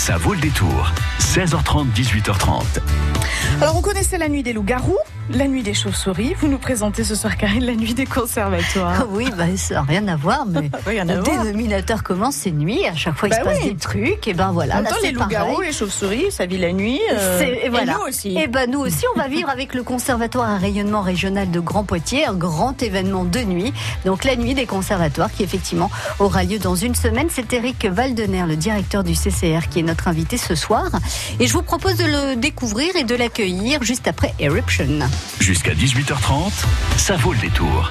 Ça vaut le détour. 16h30, 18h30. Alors, on connaissait la nuit des loups-garous, la nuit des chauves-souris. Vous nous présentez ce soir, Karine, la nuit des conservatoires. Oui, bah, ça n'a rien à voir, mais Rien à le voir. dénominateur commence, c'est nuit. À chaque fois, il Bah se passe oui. des trucs. Et ben voilà, En là, temps, les loups-garous, les chauves-souris, ça vit la nuit. euh, et voilà. nous aussi. Et ben nous aussi, on va vivre avec le Conservatoire à rayonnement régional de Grand Poitiers, un grand événement de nuit. Donc la nuit des conservatoires qui effectivement aura lieu dans une semaine. C'est Eric Valdener, le directeur du CCR, qui est notre invité ce soir. Et je vous propose de le découvrir et de l'accueillir juste après Eruption. Jusqu'à 18h30, ça vaut le détour.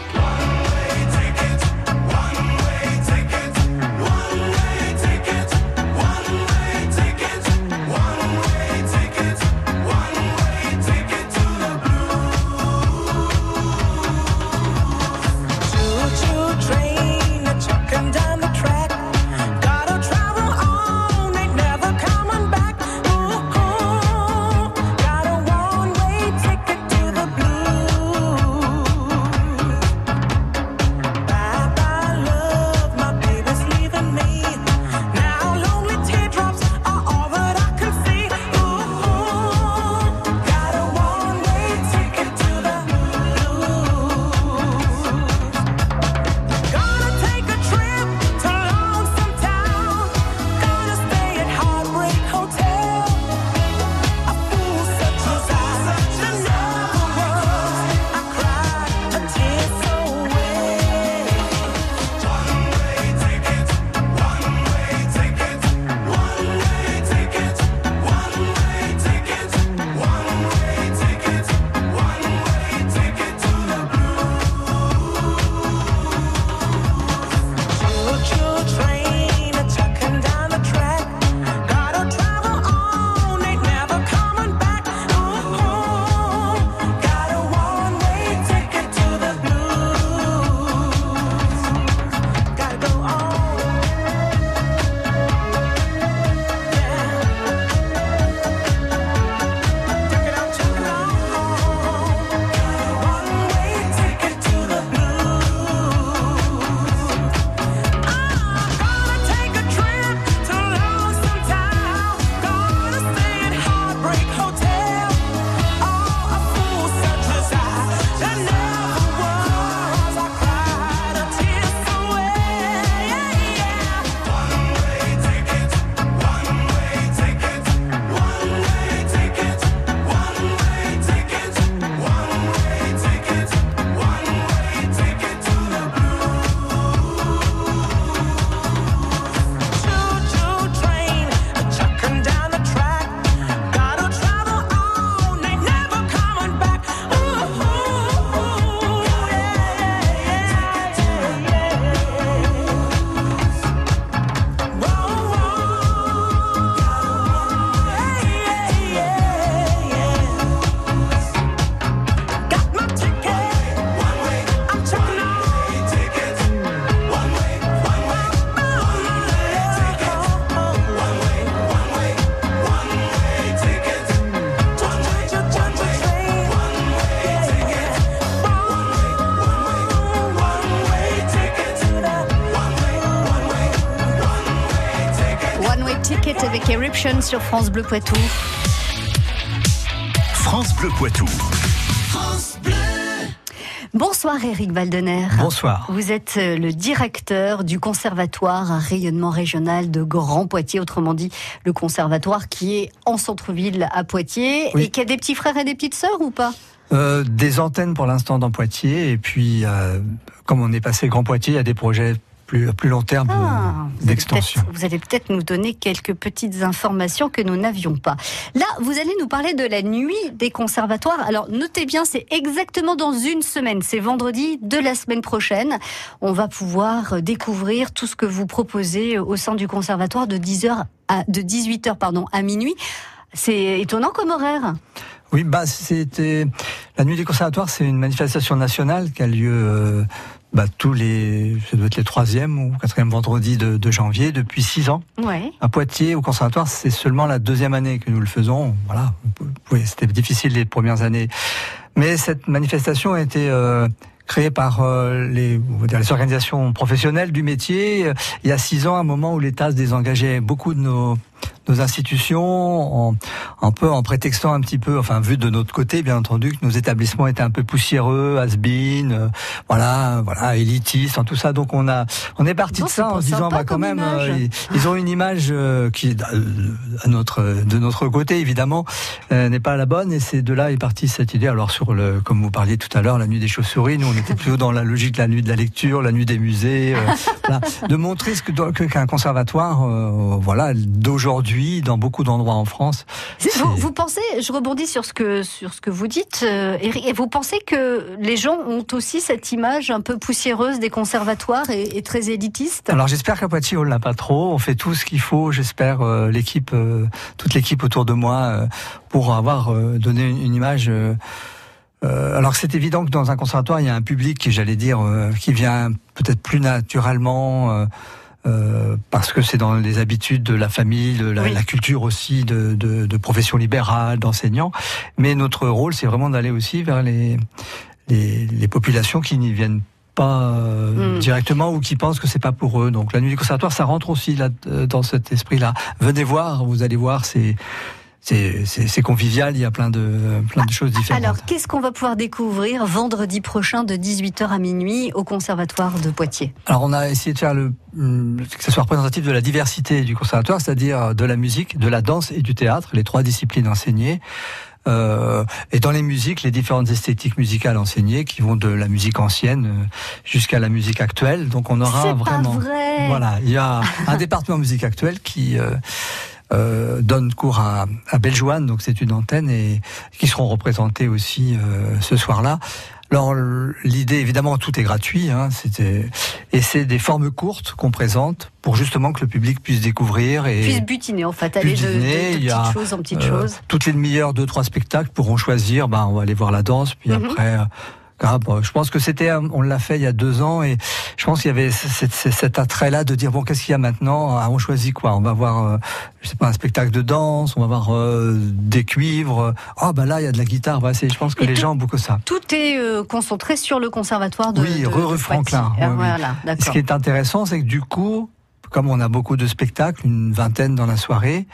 Eruption sur France Bleu Poitou. France Bleu Poitou. Bonsoir Eric Valdener. Bonsoir. Vous êtes euh, le directeur du conservatoire à rayonnement régional de Grand Poitiers, autrement dit le conservatoire qui est en centre-ville à Poitiers Oui. et qui a des petits frères et des petites sœurs ou pas? Euh, des antennes pour l'instant dans Poitiers et puis euh, comme on est passé Grand Poitiers, il y a des projets plus à plus long terme Ah, d'extension. Vous allez peut-être nous donner quelques petites informations que nous n'avions pas. Là, vous allez nous parler de la nuit des conservatoires. Alors, notez bien, c'est exactement dans une semaine. C'est vendredi de la semaine prochaine. On va pouvoir découvrir tout ce que vous proposez au sein du conservatoire de 10h à, de 18h, pardon, à minuit. C'est étonnant comme horaire. Oui, bah c'était la nuit des conservatoires, c'est une manifestation nationale qui a lieu euh, bah, tous les, ça doit être les troisième ou quatrième vendredis de, de janvier depuis six ans. Ouais. À Poitiers, au conservatoire, c'est seulement la deuxième année que nous le faisons. Voilà, oui, c'était difficile les premières années, mais cette manifestation a été euh, créée par euh, les, dire, les organisations professionnelles du métier. Il y a six ans, un moment où l'État se désengageait beaucoup de nos nos institutions, en, un peu en prétextant un petit peu, enfin vu de notre côté, bien entendu, que nos établissements étaient un peu poussiéreux, has-been, euh, voilà, voilà, élitistes, en tout ça. Donc on a, on est parti de ça en se disant, bah quand même, euh, ils, ils ont une image euh, qui, à notre, de notre côté évidemment, n'est pas la bonne. Et c'est de là est partie cette idée. Alors sur le, comme vous parliez tout à l'heure, la nuit des chauves-souris, nous on était plutôt dans la logique de la nuit de la lecture, la nuit des musées, de montrer ce que qu'un conservatoire, voilà, d'aujourd'hui dans beaucoup d'endroits en France. Vous, vous pensez, je rebondis sur ce que sur ce que vous dites, euh, Eric, et vous pensez que les gens ont aussi cette image un peu poussiéreuse des conservatoires et, et très élitiste Alors j'espère qu'à Poitiers on l'a pas trop. On fait tout ce qu'il faut. J'espère euh, l'équipe, euh, toute l'équipe autour de moi euh, pour avoir donné une, une image. euh, alors c'est évident que dans un conservatoire il y a un public qui, j'allais dire, euh, qui vient peut-être plus naturellement. euh, euh, parce que c'est dans les habitudes de la famille, de la, Oui. la culture aussi de, de, de profession libérale, d'enseignants. Mais notre rôle, c'est vraiment d'aller aussi vers les, les, les populations qui n'y viennent pas euh, Mm. directement ou qui pensent que c'est pas pour eux. Donc la nuit du conservatoire, ça rentre aussi là euh, dans cet esprit-là. Venez voir, vous allez voir, c'est c'est c'est c'est convivial. Il y a plein de plein de choses différentes. Alors, qu'est-ce qu'on va pouvoir découvrir vendredi prochain de 18h à minuit au Conservatoire de Poitiers? Alors on a essayé de faire le que ce soit représentatif de la diversité du conservatoire, c'est-à-dire de la musique, de la danse et du théâtre, les trois disciplines enseignées. Euh, et dans les musiques, les différentes esthétiques musicales enseignées, qui vont de la musique ancienne euh, jusqu'à la musique actuelle. Donc on aura C'est vraiment. pas vrai Voilà, il y a un département musique actuelle qui euh, euh, donne cours à, à Bellejoine, donc c'est une antenne, et qui seront représentés aussi euh, ce soir-là. Alors l'idée, évidemment, tout est gratuit, hein, c'était et c'est des formes courtes qu'on présente pour justement que le public puisse découvrir et Puisse butiner, en fait, aller de, de- de y a, petites choses en petites euh, choses. toutes les demi-heures, deux, trois spectacles pourront choisir. Ben, on va aller voir la danse, puis Mhm. après. Ah, bon, je pense que c'était, on l'a fait il y a deux ans, et je pense qu'il y avait cet attrait-là de dire bon, qu'est-ce qu'il y a maintenant? Ah, On choisit quoi? On va voir, euh, je sais pas, un spectacle de danse, on va voir euh, des cuivres. Ah, ben là, il y a de la guitare. Voilà, c'est- je pense que Et les tout- gens ont beaucoup ça. Tout est euh, concentré sur le conservatoire de, Oui, de, rue de Franklin. Ah, oui, oui. Voilà, Ce qui est intéressant, c'est que du coup, comme on a beaucoup de spectacles, une vingtaine dans la soirée,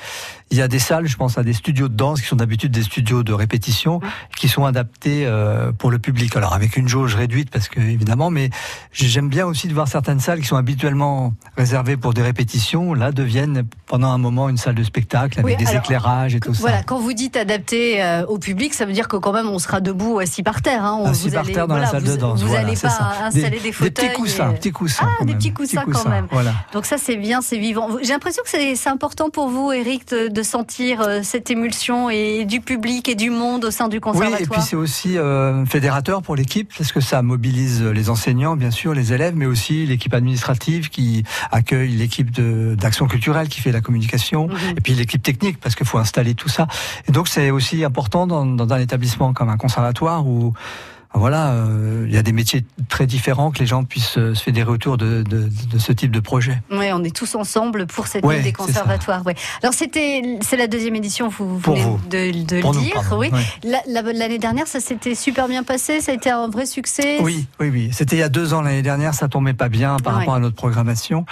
il y a des salles, je pense à des studios de danse qui sont d'habitude des studios de répétition, qui sont adaptés euh, pour le public. Alors avec une jauge réduite, parce que évidemment, mais j'aime bien aussi de voir certaines salles qui sont habituellement réservées pour des répétitions, là deviennent pendant un moment une salle de spectacle avec Oui, des alors, éclairages et tout Voilà, ça. quand vous dites adapté euh, au public, ça veut dire que quand même on sera debout ou assis par terre. Hein. On- Assis vous par allez- terre dans la voilà, salle de danse. Vous voilà, n'allez pas installer des, fauteuils. petits coussins, et- petits coussins. Ah, des même, petits coussins quand même. Voilà. Donc ça c'est bien, c'est vivant. J'ai l'impression que c'est important pour vous, Eric, de, de sentir euh, cette émulsion et du public et du monde au sein du Oui, conservatoire. et puis c'est aussi euh, fédérateur pour l'équipe, parce que ça mobilise les enseignants, bien sûr, les élèves, mais aussi l'équipe administrative qui accueille l'équipe d'action culturelle qui fait la communication, Mhm. et puis l'équipe technique, parce qu'il faut installer tout ça. Et donc c'est aussi important dans, dans un établissement comme un conservatoire où voilà, euh, il y a des métiers très différents que les gens puissent euh, se fédérer autour de, de, de ce type de projet. Ouais, on est tous ensemble pour cette Ouais, nuit des conservatoires. Ouais. Alors c'était, c'est la deuxième édition, vous Pour venez vous. de, de Pour le nous, dire. pardon, oui. La- la- L'année dernière, ça s'était super bien passé, ça a été un vrai succès. Oui, oui, oui. C'était il y a deux ans l'année dernière, ça tombait pas bien par Ouais. rapport à notre programmation.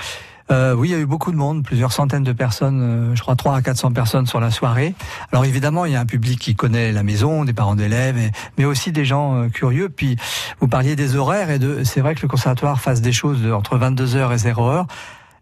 Euh, oui, il y a eu beaucoup de monde, plusieurs centaines de personnes, euh, je crois 3 à 400 personnes sur la soirée. Alors évidemment, il y a un public qui connaît la maison, des parents d'élèves, mais aussi des gens euh, curieux. Puis vous parliez des horaires, et de, c'est vrai que le conservatoire fasse des choses de, entre 22h et 0h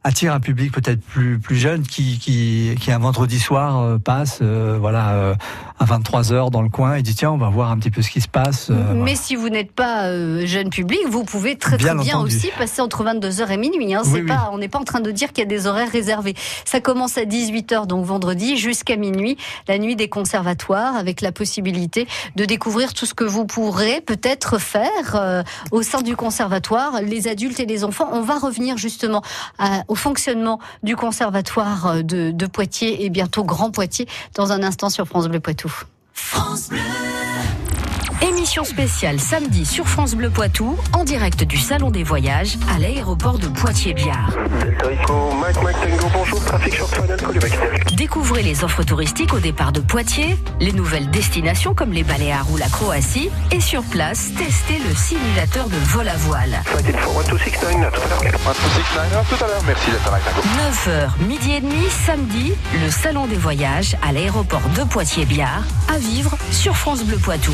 attire un public peut-être plus plus jeune qui qui qui un vendredi soir euh, passe euh, voilà euh, à 23 heures dans le coin et dit tiens on va voir un petit peu ce qui se passe euh, Mais voilà. si vous n'êtes pas euh, jeune public, vous pouvez très très Bien bien entendu. aussi passer entre 22h et minuit. Hein. C'est Oui, oui. pas, on n'est pas en train de dire qu'il y a des horaires réservés. Ça commence à 18h donc vendredi jusqu'à minuit, la nuit des conservatoires, avec la possibilité de découvrir tout ce que vous pourrez peut-être faire euh, au sein du conservatoire, les adultes et les enfants. On va revenir justement à- au fonctionnement du conservatoire euh, de, de Poitiers et bientôt Grand Poitiers dans un instant sur France Bleu Poitou. France Bleu. Émission spéciale samedi sur France Bleu Poitou, en direct du Salon des Voyages à l'aéroport de Poitiers-Biard. Découvrez les offres touristiques au départ de Poitiers, les nouvelles destinations comme les Baléares ou la Croatie, et sur place, testez le simulateur de vol à voile. Flight info 1269, à tout à l'heure. 1269, tout à l'heure. Merci Delta Mike Tango. 9h, midi et demi, samedi, le Salon des Voyages à l'aéroport de Poitiers-Biard, à vivre sur France Bleu Poitou.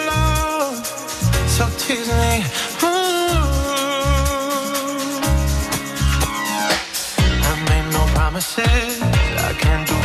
tease me. Ooh. I made no promises. I can't do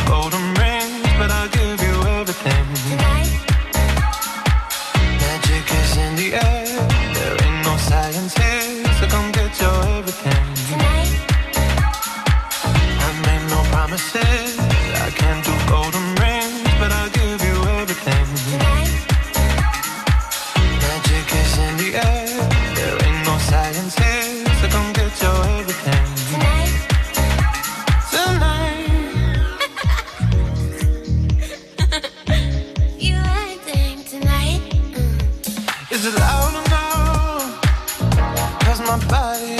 it loud enough? Cause my body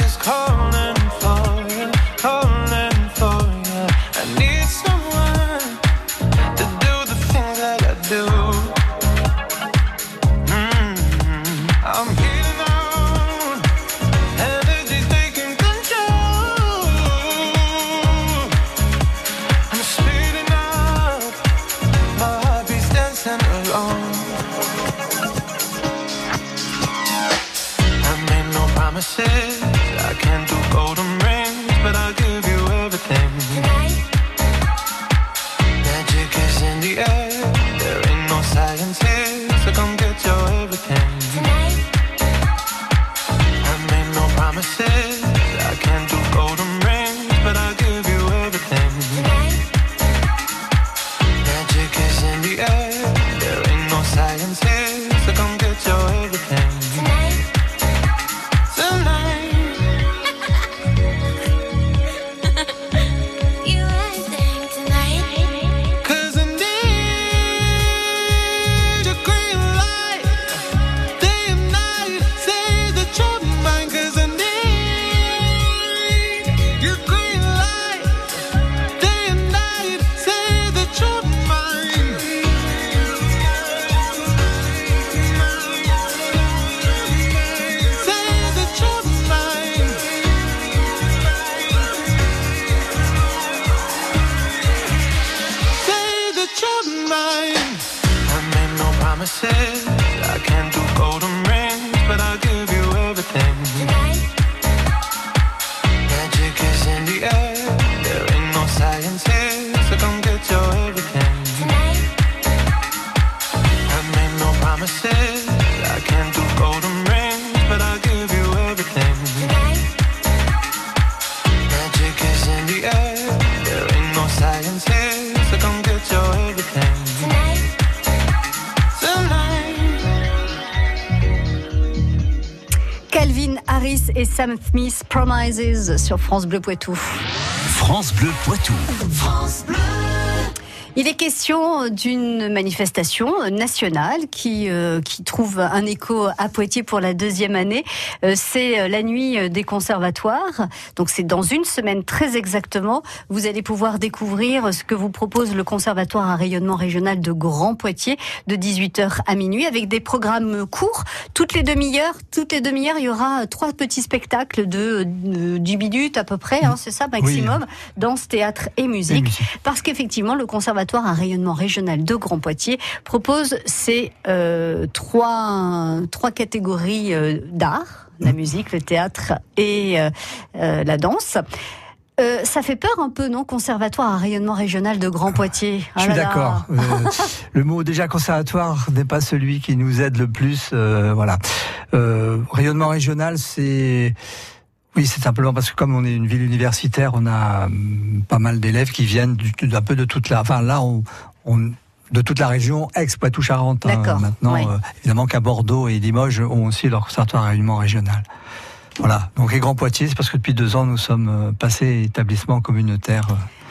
Sam Smith Promises sur France Bleu Poitou. France Bleu Poitou. Il est question d'une manifestation nationale qui, euh, qui trouve un écho à Poitiers pour la deuxième année. Euh, c'est euh, la nuit des conservatoires. Donc c'est dans une semaine très exactement. Vous allez pouvoir découvrir ce que vous propose le conservatoire à rayonnement régional de Grand Poitiers de 18h à minuit avec des programmes courts. Toutes les demi-heures, toutes les demi-heures, il y aura trois petits spectacles de, de 10 minutes à peu près, hein, c'est ça maximum, danse, théâtre et musique. musique. Parce qu'effectivement, le conservatoire à rayonnement régional de Grand Poitiers propose ces euh, trois, trois catégories euh, d'art, la musique, le théâtre et euh, la danse. Euh, ça fait peur un peu, non Conservatoire à rayonnement régional de Grand Poitiers. Je suis Ah là. d'accord. Euh, le mot déjà conservatoire n'est pas celui qui nous aide le plus. euh, voilà. Rayonnement régional, c'est oui, c'est simplement parce que comme on est une ville universitaire, on a hum, pas mal d'élèves qui viennent du, d'un peu de toute la. Enfin là, on, on- de toute la région ex-Poitou-Charentes. hein. Maintenant, euh, évidemment qu'à Bordeaux et Limoges ont aussi leur conservatoire à rayonnement régional. Voilà. Donc les Grands Poitiers, c'est parce que depuis deux ans, nous sommes euh, passés établissement communautaire.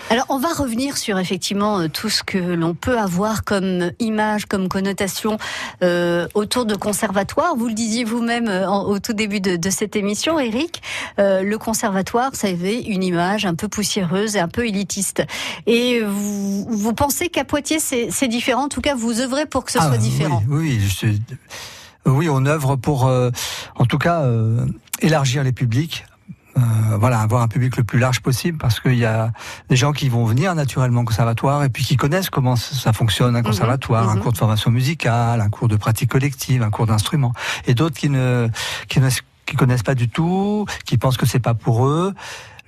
Alors, on va revenir sur effectivement euh, tout ce que l'on peut avoir comme image, comme connotation euh, autour de conservatoire. Vous le disiez vous-même euh, au tout début de, de cette émission, Eric. euh, le conservatoire, ça avait une image un peu poussiéreuse et un peu élitiste. Et vous, vous pensez qu'à Poitiers, c'est c'est différent? En tout cas, vous œuvrez pour que ce Ah, soit oui, différent. Oui, je suis- oui, on œuvre pour, euh, en tout cas, euh, élargir les publics. Euh, voilà, avoir un public le plus large possible parce qu'il y a des gens qui vont venir naturellement au conservatoire et puis qui connaissent comment ça fonctionne un conservatoire, un mhm. cours de formation musicale, un cours de pratique collective, un cours d'instrument, et d'autres qui ne qui ne qui connaissent pas du tout, qui pensent que c'est pas pour eux.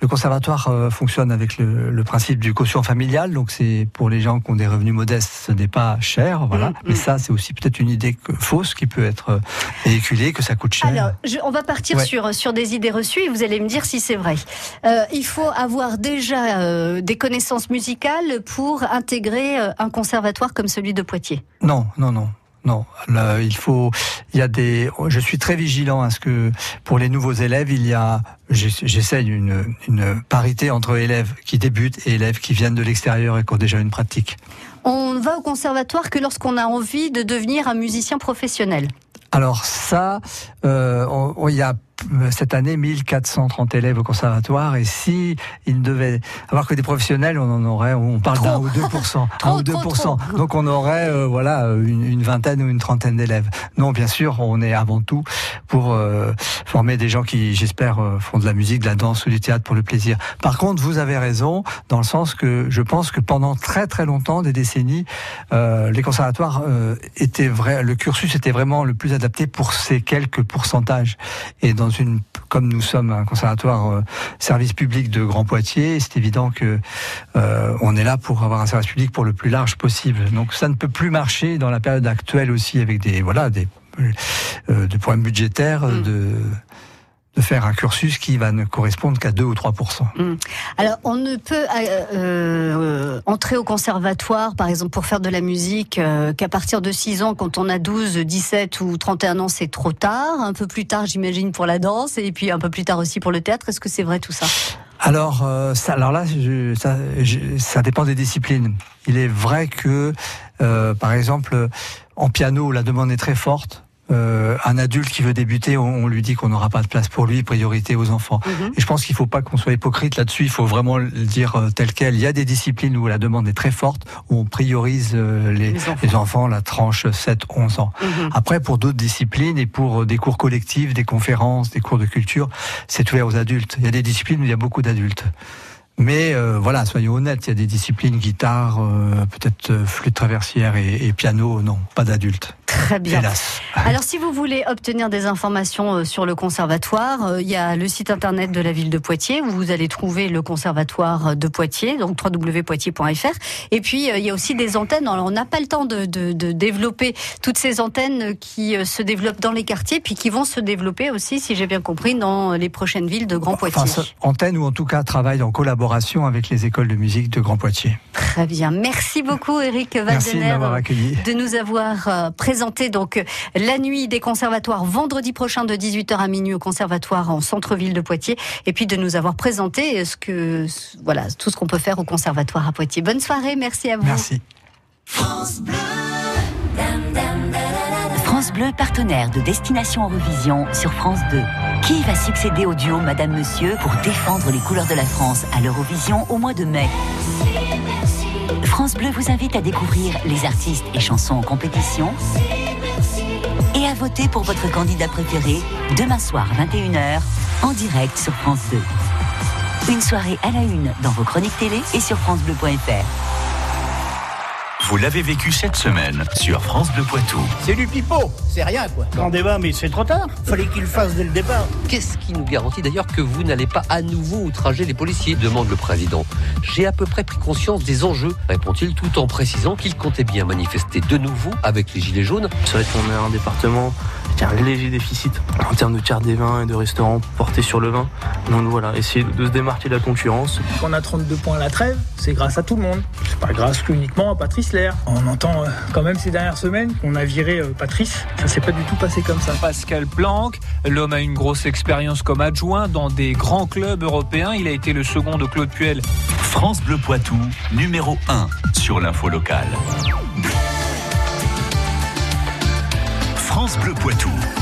Le conservatoire euh, fonctionne avec le, le principe du quotient familial, donc c'est pour les gens qui ont des revenus modestes, ce n'est pas cher, voilà. Mm, Mais mm. ça, c'est aussi peut-être une idée que- fausse qui peut être euh, véhiculée, que ça coûte cher. Alors, je- on va partir Ouais. sur, sur des idées reçues et vous allez me dire si c'est vrai. Euh, il faut avoir déjà euh, des connaissances musicales pour intégrer euh, un conservatoire comme celui de Poitiers. Non, non, non. Non, Là, il faut. Il y a des. Je suis très vigilant à ce que pour les nouveaux élèves, il y a. j'ess- J'essaye une, une parité entre élèves qui débutent et élèves qui viennent de l'extérieur et qui ont déjà une pratique. On va au conservatoire que lorsqu'on a envie de devenir un musicien professionnel. Alors ça, euh, il y a cette année 1430 élèves au conservatoire et si il ne devait avoir que des professionnels, on en aurait, on parle d'un ou 2 un ou 2 trop, trop. Donc on aurait euh, voilà une, une vingtaine ou une trentaine d'élèves. Non, bien sûr, on est avant tout pour euh, former des gens qui, j'espère, euh, font de la musique, de la danse ou du théâtre pour le plaisir. Par contre, vous avez raison dans le sens que je pense que pendant très très longtemps, des décennies, euh, les conservatoires euh, étaient vrai, le cursus était vraiment le plus adapté pour ces quelques pourcentages. Et dans une, comme nous sommes un conservatoire euh, service public de Grand Poitiers, c'est évident que euh, on est là pour avoir un service public pour le plus large possible. Donc ça ne peut plus marcher dans la période actuelle aussi avec des voilà des euh, des problèmes budgétaires Mm. de de faire un cursus qui va ne correspondre qu'à 2 ou 3% Alors, on ne peut euh, euh, entrer au conservatoire, par exemple, pour faire de la musique, euh, qu'à partir de 6 ans, quand on a 12, 17 ou 31 ans, c'est trop tard. Un peu plus tard, j'imagine, pour la danse, et puis un peu plus tard aussi pour le théâtre. Est-ce que c'est vrai tout ça? Alors, ça, alors là, je- ça, je- ça dépend des disciplines. Il est vrai que, par exemple, en piano, la demande est très forte. Euh, un adulte qui veut débuter, on, on lui dit qu'on n'aura pas de place pour lui, priorité aux enfants. Mhm. Et je pense qu'il faut pas qu'on soit hypocrite là-dessus. Il faut vraiment le dire euh, tel quel. Il y a des disciplines où la demande est très forte, où on priorise euh, les, Les enfants. les enfants, la tranche 7-11 ans. Mhm. Après, pour d'autres disciplines et pour euh, des cours collectifs, des conférences, des cours de culture, c'est ouvert aux adultes. Il y a des disciplines où il y a beaucoup d'adultes. Mais euh, voilà, soyons honnêtes, il y a des disciplines, guitare, euh, peut-être flûte traversière et, et piano, non, pas d'adultes. Très bien. Hélas. Alors, si vous voulez obtenir des informations euh, sur le conservatoire, euh, il y a le site internet de la ville de Poitiers où vous allez trouver le conservatoire de Poitiers, donc www.poitiers.fr. Et puis, euh, il y a aussi des antennes. Alors, on n'a pas le temps de, de- de développer toutes ces antennes qui euh, se développent dans les quartiers, puis qui vont se développer aussi, si j'ai bien compris, dans les prochaines villes de Grand Poitiers. Enfin, antenne ou en tout cas travaille en collaboration avec les écoles de musique de Grand Poitiers. Très bien. Merci beaucoup, Eric Valdener. de nous avoir euh, présenté donc euh, la nuit des conservatoires vendredi prochain de 18h à minuit au conservatoire en centre-ville de Poitiers et puis de nous avoir présenté ce que voilà tout ce qu'on peut faire au conservatoire à Poitiers. Bonne soirée, merci à vous. Merci. France Bleu, partenaire de Destination Eurovision sur France 2. Qui va succéder au duo Madame Monsieur pour défendre les couleurs de la France à l'Eurovision au mois de mai? France Bleu vous invite à découvrir les artistes et chansons en compétition et à voter pour votre candidat préféré demain soir 21h en direct sur France 2. Une soirée à la une dans vos chroniques télé et sur francebleu.fr. Vous l'avez vécu cette semaine sur France Bleu Poitou. C'est du pipeau, c'est rien quoi. En débat, mais c'est trop tard. Fallait qu'il le fasse dès le départ. Qu'est-ce qui nous garantit d'ailleurs que vous n'allez pas à nouveau outrager les policiers demande le président. J'ai à peu près pris conscience des enjeux, répond-il tout en précisant qu'il comptait bien manifester de nouveau avec les Gilets jaunes. C'est vrai qu'on est un département a un léger déficit en termes de carte des vins et de restaurants portés sur le vin. Donc voilà, essayer de se démarquer de la concurrence. Quand on a 32 points à la trêve, c'est grâce à tout le monde. C'est pas grâce uniquement à Patrice Lair. On entend euh, quand même ces dernières semaines qu'on a viré euh, Patrice. Ça s'est pas du tout passé comme ça. Pascal Planck, l'homme a une grosse expérience comme adjoint dans des grands clubs européens. Il a été le second de Claude Puel. France Bleu Poitou, numéro 1 sur l'info locale. Bleu Poitou.